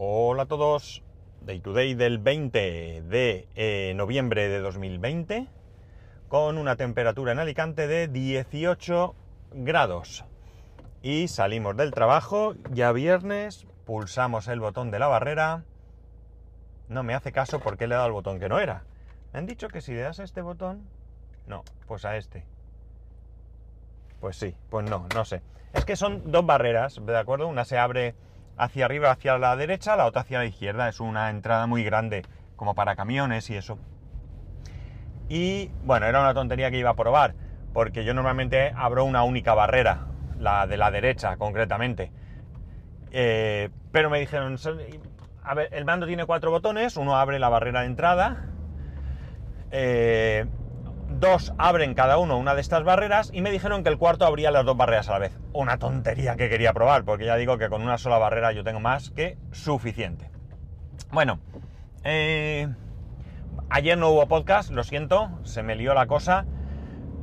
Hola a todos, Day to Day del 20 de eh, noviembre de 2020, con una temperatura en Alicante de 18 grados. Y salimos del trabajo, ya viernes, pulsamos el botón de la barrera. No me hace caso porque le he dado el botón que no era. Me han dicho que si le das a este botón... No, pues a este. Pues sí, pues no, no sé. Es que son dos barreras, ¿de acuerdo? Una se abre hacia arriba, hacia la derecha, la otra hacia la izquierda. Es una entrada muy grande, como para camiones y eso. Y bueno, era una tontería que iba a probar, porque yo normalmente abro una única barrera, la de la derecha concretamente. Eh, pero me dijeron, a ver, el mando tiene cuatro botones, uno abre la barrera de entrada, eh, dos abren cada uno una de estas barreras y me dijeron que el cuarto abría las dos barreras a la vez. Una tontería que quería probar, porque ya digo que con una sola barrera yo tengo más que suficiente. Bueno, eh, ayer no hubo podcast, lo siento, se me lió la cosa.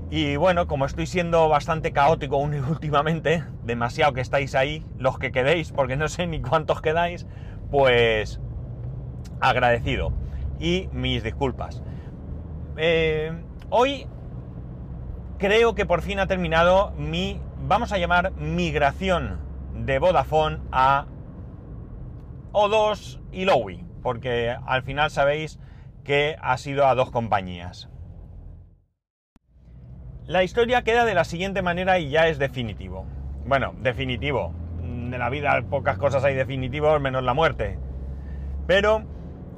Y bueno, como estoy siendo bastante caótico últimamente, demasiado que estáis ahí, los que quedéis, porque no sé ni cuántos quedáis, pues agradecido. Y mis disculpas. Eh, hoy creo que por fin ha terminado mi, vamos a llamar, migración de Vodafone a O2 y Lowy, porque al final sabéis que ha sido a dos compañías. La historia queda de la siguiente manera y ya es definitivo. Bueno, definitivo. De la vida pocas cosas hay definitivos, menos la muerte. Pero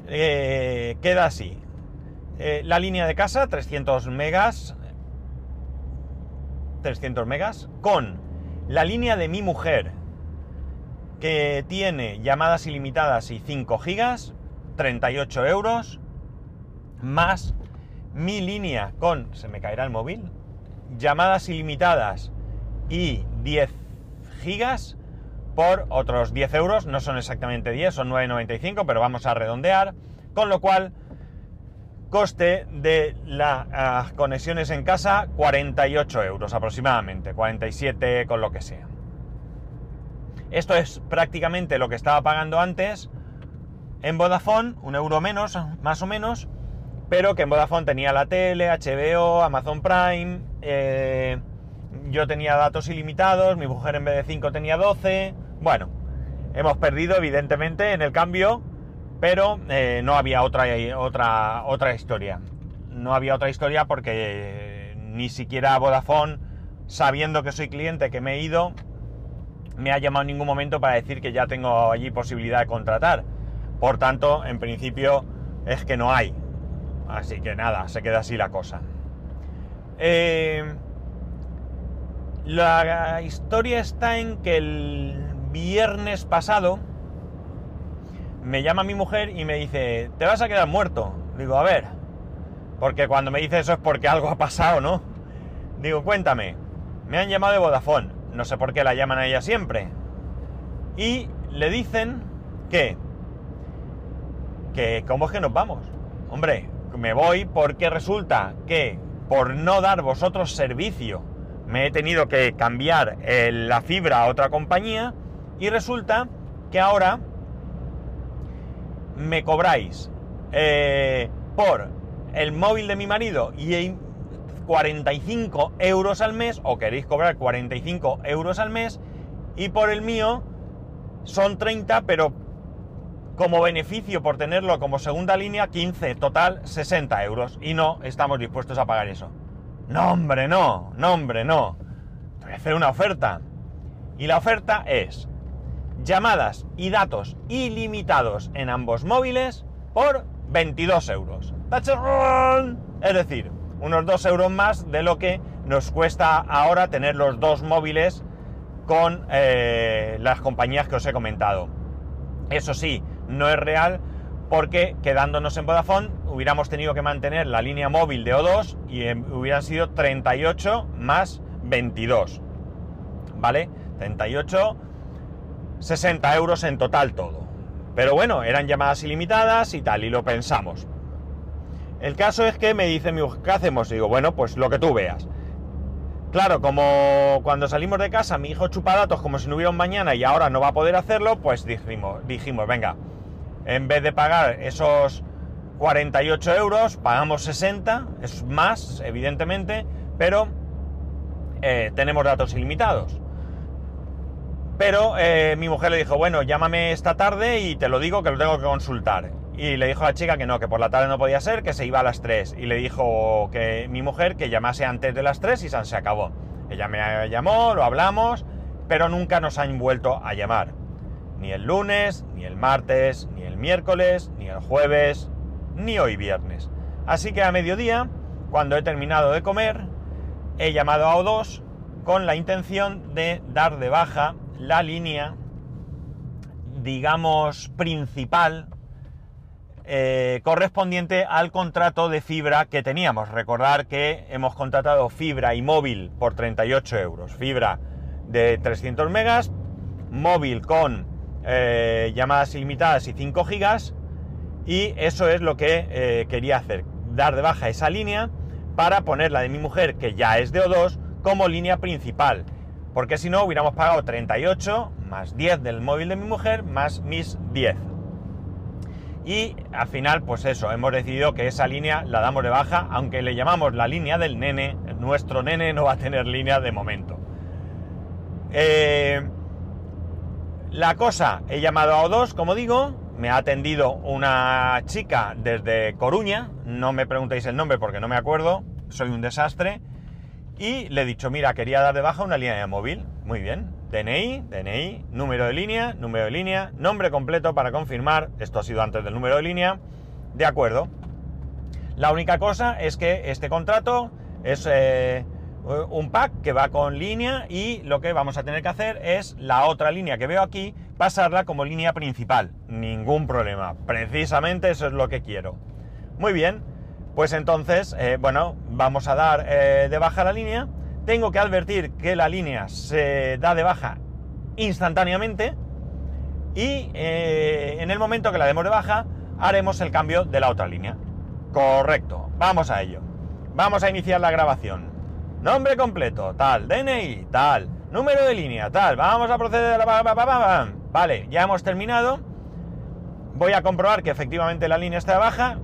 eh, queda así. Eh, la línea de casa, 300 megas. 300 megas. Con la línea de mi mujer, que tiene llamadas ilimitadas y 5 gigas, 38 euros. Más mi línea con, se me caerá el móvil, llamadas ilimitadas y 10 gigas por otros 10 euros, no son exactamente 10, son 9,95, pero vamos a redondear, con lo cual coste de las uh, conexiones en casa 48 euros aproximadamente, 47 con lo que sea. Esto es prácticamente lo que estaba pagando antes en Vodafone, un euro menos, más o menos, pero que en Vodafone tenía la tele, HBO, Amazon Prime, eh, yo tenía datos ilimitados, mi mujer en vez de 5 tenía 12, bueno, hemos perdido evidentemente en el cambio, pero eh, no había otra, otra, otra historia. No había otra historia porque eh, ni siquiera Vodafone, sabiendo que soy cliente, que me he ido, me ha llamado en ningún momento para decir que ya tengo allí posibilidad de contratar. Por tanto, en principio es que no hay. Así que nada, se queda así la cosa. Eh, la historia está en que el viernes pasado me llama mi mujer y me dice, te vas a quedar muerto. Digo, a ver, porque cuando me dice eso es porque algo ha pasado, ¿no? Digo, cuéntame, me han llamado de Vodafone, no sé por qué la llaman a ella siempre. Y le dicen que, que, ¿cómo es que nos vamos? Hombre, me voy porque resulta que por no dar vosotros servicio me he tenido que cambiar la fibra a otra compañía y resulta que ahora me cobráis eh, por el móvil de mi marido y 45 euros al mes o queréis cobrar 45 euros al mes y por el mío son 30 pero como beneficio por tenerlo como segunda línea, 15, total 60 euros. Y no estamos dispuestos a pagar eso. No, hombre, no, no, hombre, no. Voy a hacer una oferta. Y la oferta es llamadas y datos ilimitados en ambos móviles por 22 euros. Es decir, unos 2 euros más de lo que nos cuesta ahora tener los dos móviles con eh, las compañías que os he comentado. Eso sí, no es real porque quedándonos en Vodafone hubiéramos tenido que mantener la línea móvil de O2 y em, hubieran sido 38 más 22. ¿Vale? 38, 60 euros en total todo. Pero bueno, eran llamadas ilimitadas y tal, y lo pensamos. El caso es que me dice mi ¿qué hacemos? Y digo, bueno, pues lo que tú veas. claro, como cuando salimos de casa mi hijo chupa datos como si no hubiera un mañana y ahora no va a poder hacerlo, pues dijimos, venga, en vez de pagar esos 48 euros, pagamos 60, es más, evidentemente, pero eh, tenemos datos ilimitados. Pero eh, mi mujer le dijo, bueno, llámame esta tarde y te lo digo que lo tengo que consultar. Y le dijo a la chica que no, que por la tarde no podía ser, que se iba a las 3. Y le dijo que mi mujer que llamase antes de las 3 y se acabó. Ella me llamó, lo hablamos, pero nunca nos han vuelto a llamar. Ni el lunes, ni el martes, ni el miércoles, ni el jueves, ni hoy viernes. Así que a mediodía, cuando he terminado de comer, he llamado a O2 con la intención de dar de baja la línea, digamos, principal eh, correspondiente al contrato de fibra que teníamos. Recordar que hemos contratado fibra y móvil por 38 euros. Fibra de 300 megas, móvil con eh, llamadas ilimitadas y 5 gigas. Y eso es lo que eh, quería hacer, dar de baja esa línea para poner la de mi mujer, que ya es de O2, como línea principal porque si no hubiéramos pagado 38 más 10 del móvil de mi mujer más mis 10. Y al final, pues eso, hemos decidido que esa línea la damos de baja, aunque le llamamos la línea del nene, nuestro nene no va a tener línea de momento. Eh, la cosa, he llamado a O2, como digo, me ha atendido una chica desde Coruña, no me preguntéis el nombre porque no me acuerdo, soy un desastre, y le he dicho, mira, quería dar de baja una línea de móvil. Muy bien. DNI, DNI, número de línea, número de línea, nombre completo para confirmar. Esto ha sido antes del número de línea. De acuerdo. La única cosa es que este contrato es eh, un pack que va con línea y lo que vamos a tener que hacer es la otra línea que veo aquí, pasarla como línea principal. Ningún problema. Precisamente eso es lo que quiero. Muy bien. Pues entonces, eh, bueno, vamos a dar eh, de baja la línea. Tengo que advertir que la línea se da de baja instantáneamente. Y eh, en el momento que la demos de baja, haremos el cambio de la otra línea. Correcto, vamos a ello. Vamos a iniciar la grabación. Nombre completo, tal, DNI, tal, número de línea, tal. Vamos a proceder a la... Vale, ya hemos terminado. Voy a comprobar que efectivamente la línea está de baja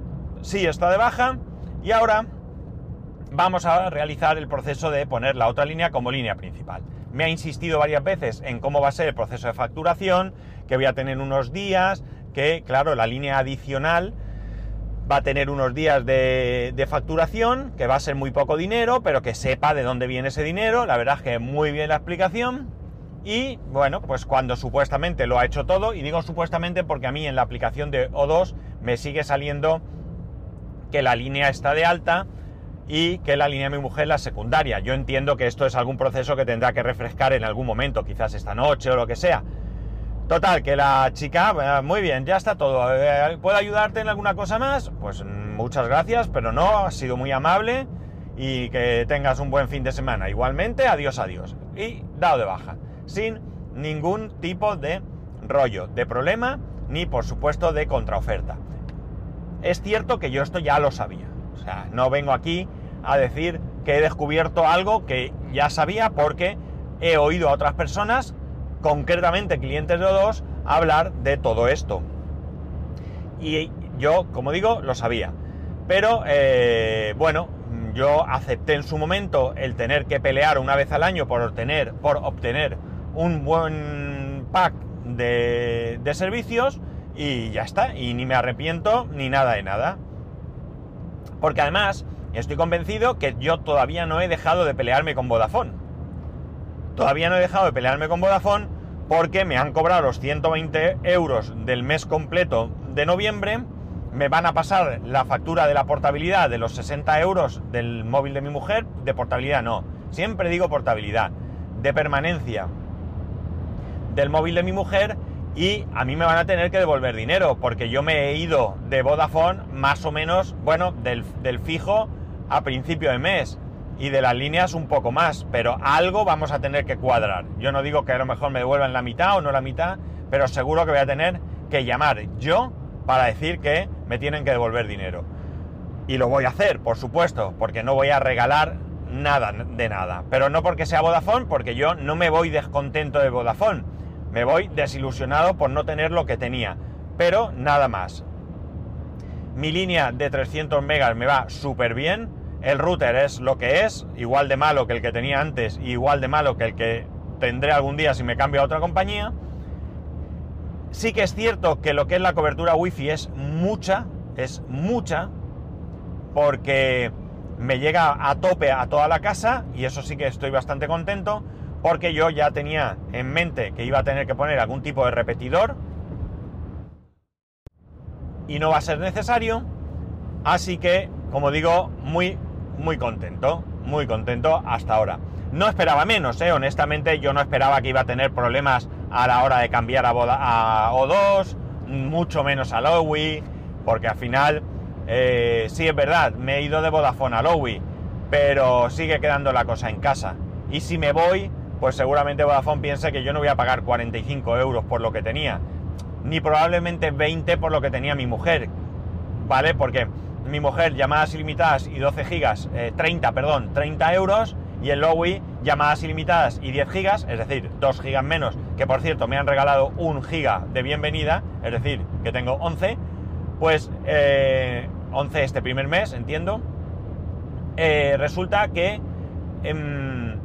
sí está de baja y ahora vamos a realizar el proceso de poner la otra línea como línea principal. Me ha insistido varias veces en cómo va a ser el proceso de facturación, que voy a tener unos días, que claro, la línea adicional va a tener unos días de, facturación, que va a ser muy poco dinero, pero que sepa de dónde viene ese dinero. La verdad es que muy bien la explicación. Y bueno, pues cuando supuestamente lo ha hecho todo, y digo supuestamente porque a mí en la aplicación de O2 me sigue saliendo que la línea está de alta y que la línea de mi mujer la secundaria. Yo entiendo que esto es algún proceso que tendrá que refrescar en algún momento, quizás esta noche o lo que sea. Total, que la chica, eh, muy bien, ya está todo. ¿Puedo ayudarte en alguna cosa más? Pues mm, muchas gracias, pero no, ha sido muy amable y que tengas un buen fin de semana. Igualmente, adiós, adiós. Y dado de baja, sin ningún tipo de rollo, de problema, ni por supuesto de contraoferta. Es cierto que yo esto ya lo sabía. O sea, no vengo aquí a decir que he descubierto algo que ya sabía porque he oído a otras personas, concretamente clientes de O2, hablar de todo esto. Y yo, como digo, lo sabía. Pero, eh, bueno, yo acepté en su momento el tener que pelear una vez al año por obtener, por obtener un buen pack de, de servicios y ya está, y ni me arrepiento ni nada de nada. Porque además estoy convencido que yo todavía no he dejado de pelearme con Vodafone. Todavía no he dejado de pelearme con Vodafone porque me han cobrado los 120 euros del mes completo de noviembre, me van a pasar la factura de la portabilidad de los 60 euros del móvil de mi mujer, de portabilidad no, siempre digo portabilidad, de permanencia del móvil de mi mujer y a mí me van a tener que devolver dinero porque yo me he ido de Vodafone más o menos, bueno, del, fijo a principio de mes y de las líneas un poco más, pero algo vamos a tener que cuadrar. Yo no digo que a lo mejor me devuelvan la mitad o no la mitad, pero seguro que voy a tener que llamar yo para decir que me tienen que devolver dinero. Y lo voy a hacer, por supuesto, porque no voy a regalar nada de nada. Pero no porque sea Vodafone, porque yo no me voy descontento de Vodafone. Me voy desilusionado por no tener lo que tenía. Pero nada más. Mi línea de 300 megas me va súper bien. El router es lo que es, igual de malo que el que tenía antes y igual de malo que el que tendré algún día si me cambio a otra compañía. Sí que es cierto que lo que es la cobertura wifi es mucha, es mucha, porque me llega a tope a toda la casa y eso sí que estoy bastante contento porque yo ya tenía en mente que iba a tener que poner algún tipo de repetidor y no va a ser necesario, así que, como digo, muy, muy contento, muy contento hasta ahora. No esperaba menos, ¿eh? honestamente yo no esperaba que iba a tener problemas a la hora de cambiar a, a O2, mucho menos a Lowy, porque al final eh, sí, es verdad, me he ido de Vodafone a Lowy, pero sigue quedando la cosa en casa. Y si me voy, pues seguramente Vodafone piense que yo no voy a pagar 45 euros por lo que tenía, ni probablemente 20 por lo que tenía mi mujer, ¿vale? Porque mi mujer llamadas ilimitadas y 12 gigas, 30, eh, perdón, 30 euros, y el Lowy llamadas ilimitadas y 10 gigas, es decir, 2 gigas menos, que por cierto me han regalado un giga de bienvenida, es decir, que tengo 11, pues 11 eh, este primer mes, entiendo. Eh, resulta que em,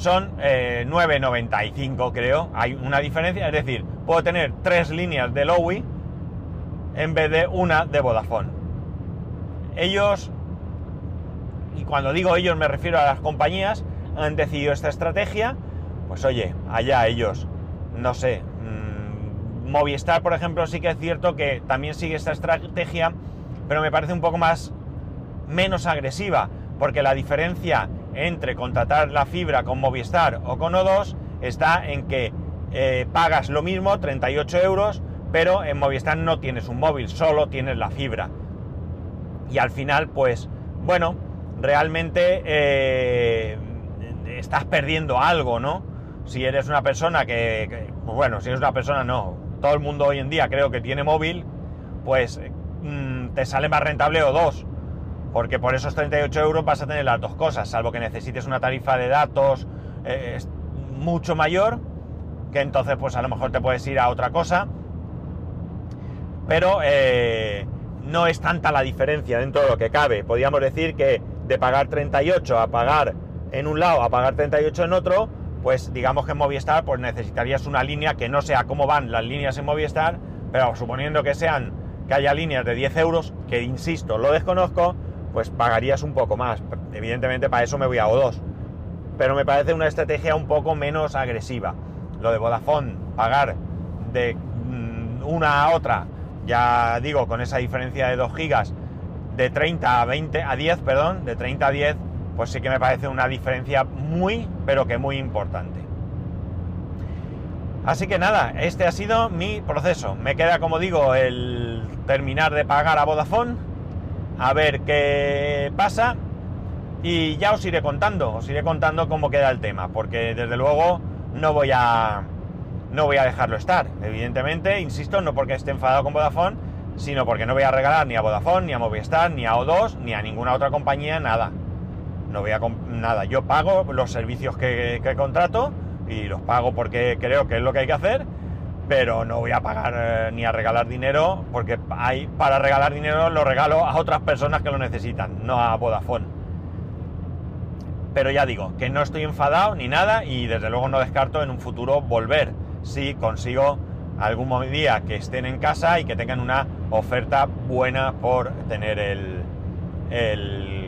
son 9,95 eh, creo. Hay una diferencia, es decir, puedo tener tres líneas de Lowy en vez de una de Vodafone. Ellos, y cuando digo ellos me refiero a las compañías, han decidido esta estrategia, pues oye, allá ellos, no sé, Movistar, por ejemplo, sí que es cierto que también sigue esta estrategia, pero me parece un poco más menos agresiva, porque la diferencia entre contratar la fibra con Movistar o con O2 está en que eh, pagas lo mismo, 38 euros, pero en Movistar no tienes un móvil, solo tienes la fibra. Y al final, pues, bueno, realmente eh, estás perdiendo algo, ¿no? Si eres una persona que, pues bueno, si eres una persona no, todo el mundo hoy en día creo que tiene móvil, pues mm, te sale más rentable o dos. Porque por esos 38 euros vas a tener las dos cosas, salvo que necesites una tarifa de datos eh, mucho mayor, que entonces pues a lo mejor te puedes ir a otra cosa. Pero eh, no es tanta la diferencia dentro de lo que cabe. Podríamos decir que de pagar 38 a pagar en un lado a pagar 38 en otro, pues digamos que en Movistar pues necesitarías una línea que no sea como van las líneas en Movistar, pero suponiendo que sean, que haya líneas de 10 euros, que insisto, lo desconozco, pues pagarías un poco más. Evidentemente para eso me voy a O2. Pero me parece una estrategia un poco menos agresiva. Lo de Vodafone, pagar de mm, una a otra, ya digo, con esa diferencia de 2 gigas, de 30 a 20, a 10, perdón, de 30 a 10, pues sí que me parece una diferencia muy, pero que muy importante. Así que nada, este ha sido mi proceso. Me queda, como digo, el terminar de pagar a Vodafone, a ver qué pasa y ya os iré contando, os iré contando cómo queda el tema, porque desde luego no voy a no voy a dejarlo estar. Evidentemente, insisto, no porque esté enfadado con Vodafone, sino porque no voy a regalar ni a Vodafone, ni a Movistar, ni a O2, ni a ninguna otra compañía nada no voy a nada, yo pago los servicios que, contrato y los pago porque creo que es lo que hay que hacer, pero no voy a pagar eh, ni a regalar dinero porque hay, para regalar dinero lo regalo a otras personas que lo necesitan, no a Vodafone. Pero ya digo, que no estoy enfadado ni nada y desde luego no descarto en un futuro volver si consigo algún día que estén en casa y que tengan una oferta buena por tener el, el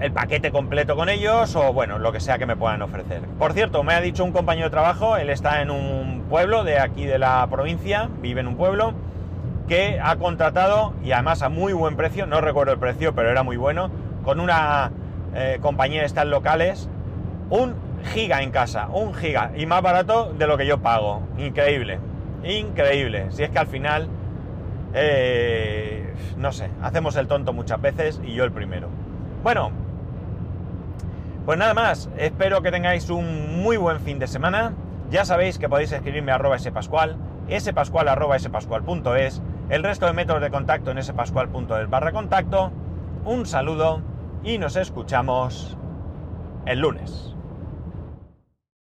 el paquete completo con ellos o bueno, lo que sea que me puedan ofrecer. Por cierto, me ha dicho un compañero de trabajo, él está en un pueblo de aquí de la provincia, vive en un pueblo, que ha contratado, y además a muy buen precio, no recuerdo el precio, pero era muy bueno, con una eh, compañía de estas locales, un giga en casa, un giga, y más barato de lo que yo pago. Increíble, increíble. Si es que al final, eh, no sé, hacemos el tonto muchas veces y yo el primero. Bueno, pues nada más, espero que tengáis un muy buen fin de semana. Ya sabéis que podéis escribirme a arroba spascual, spascual arroba spascual.es, el resto de métodos de contacto en spascual.es barra contacto. Un saludo y nos escuchamos el lunes.